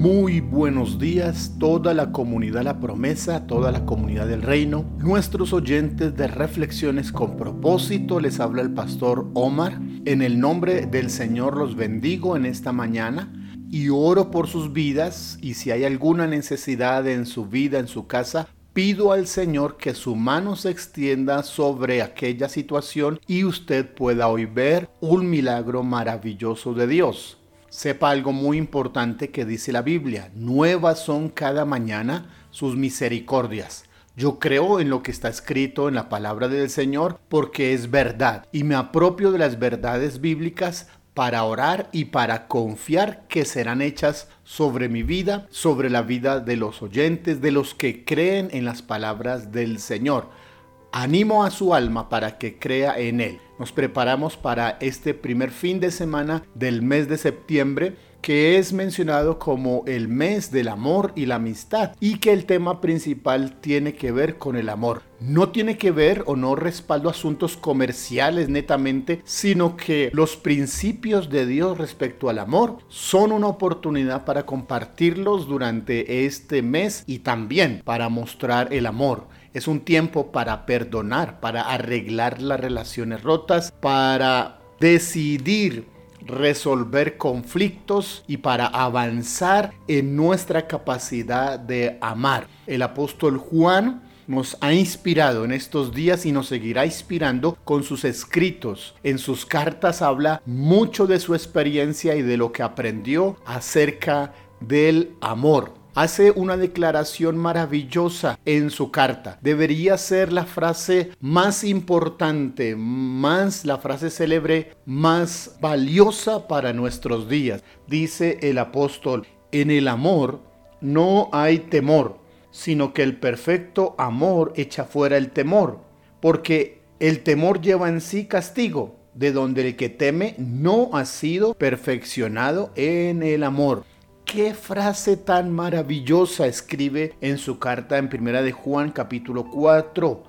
Muy buenos días, toda la comunidad La Promesa, toda la comunidad del reino, nuestros oyentes de Reflexiones con propósito, les habla el pastor Omar. En el nombre del Señor los bendigo en esta mañana y oro por sus vidas y si hay alguna necesidad en su vida, en su casa, pido al Señor que su mano se extienda sobre aquella situación y usted pueda hoy ver un milagro maravilloso de Dios. Sepa algo muy importante que dice la Biblia. Nuevas son cada mañana sus misericordias. Yo creo en lo que está escrito en la palabra del Señor porque es verdad y me apropio de las verdades bíblicas para orar y para confiar que serán hechas sobre mi vida, sobre la vida de los oyentes, de los que creen en las palabras del Señor. Animo a su alma para que crea en Él. Nos preparamos para este primer fin de semana del mes de septiembre que es mencionado como el mes del amor y la amistad y que el tema principal tiene que ver con el amor. No tiene que ver o no respaldo asuntos comerciales netamente, sino que los principios de Dios respecto al amor son una oportunidad para compartirlos durante este mes y también para mostrar el amor. Es un tiempo para perdonar, para arreglar las relaciones rotas, para decidir resolver conflictos y para avanzar en nuestra capacidad de amar. El apóstol Juan nos ha inspirado en estos días y nos seguirá inspirando con sus escritos. En sus cartas habla mucho de su experiencia y de lo que aprendió acerca del amor hace una declaración maravillosa en su carta. Debería ser la frase más importante, más la frase célebre, más valiosa para nuestros días. Dice el apóstol, en el amor no hay temor, sino que el perfecto amor echa fuera el temor, porque el temor lleva en sí castigo, de donde el que teme no ha sido perfeccionado en el amor. Qué frase tan maravillosa escribe en su carta en Primera de Juan capítulo 4.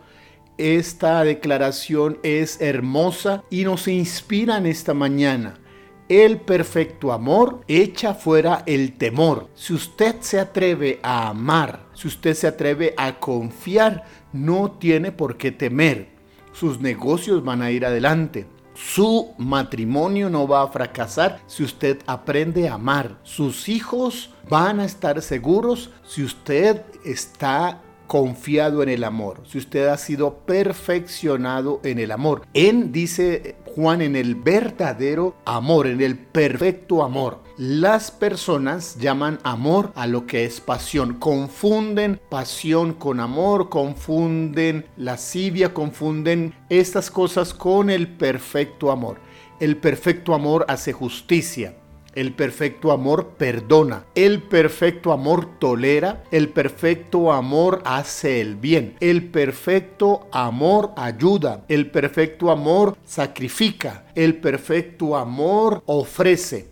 Esta declaración es hermosa y nos inspira en esta mañana. El perfecto amor echa fuera el temor. Si usted se atreve a amar, si usted se atreve a confiar, no tiene por qué temer. Sus negocios van a ir adelante. Su matrimonio no va a fracasar si usted aprende a amar. Sus hijos van a estar seguros si usted está confiado en el amor, si usted ha sido perfeccionado en el amor. En, dice Juan, en el verdadero amor, en el perfecto amor. Las personas llaman amor a lo que es pasión. Confunden pasión con amor, confunden lascivia, confunden estas cosas con el perfecto amor. El perfecto amor hace justicia. El perfecto amor perdona, el perfecto amor tolera, el perfecto amor hace el bien, el perfecto amor ayuda, el perfecto amor sacrifica, el perfecto amor ofrece.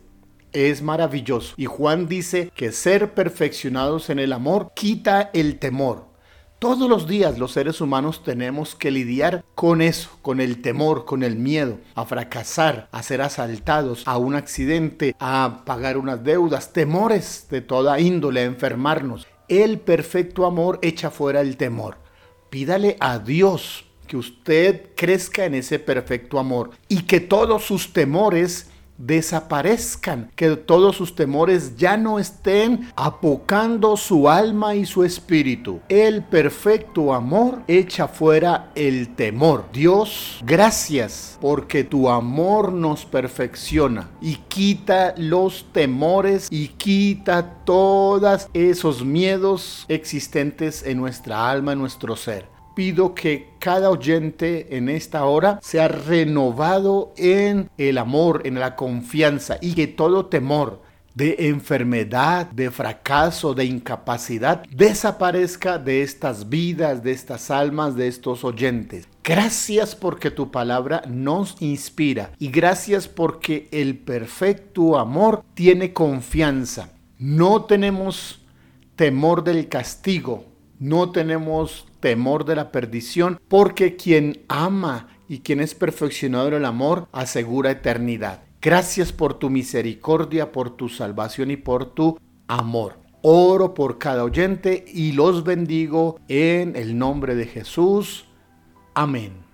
Es maravilloso. Y Juan dice que ser perfeccionados en el amor quita el temor. Todos los días los seres humanos tenemos que lidiar con eso, con el temor, con el miedo, a fracasar, a ser asaltados, a un accidente, a pagar unas deudas, temores de toda índole, a enfermarnos. El perfecto amor echa fuera el temor. Pídale a Dios que usted crezca en ese perfecto amor y que todos sus temores desaparezcan, que todos sus temores ya no estén apocando su alma y su espíritu. El perfecto amor echa fuera el temor. Dios, gracias porque tu amor nos perfecciona y quita los temores y quita todos esos miedos existentes en nuestra alma, en nuestro ser pido que cada oyente en esta hora sea renovado en el amor, en la confianza y que todo temor de enfermedad, de fracaso, de incapacidad desaparezca de estas vidas, de estas almas, de estos oyentes. Gracias porque tu palabra nos inspira y gracias porque el perfecto amor tiene confianza. No tenemos temor del castigo, no tenemos temor de la perdición, porque quien ama y quien es perfeccionado en el amor asegura eternidad. Gracias por tu misericordia, por tu salvación y por tu amor. Oro por cada oyente y los bendigo en el nombre de Jesús. Amén.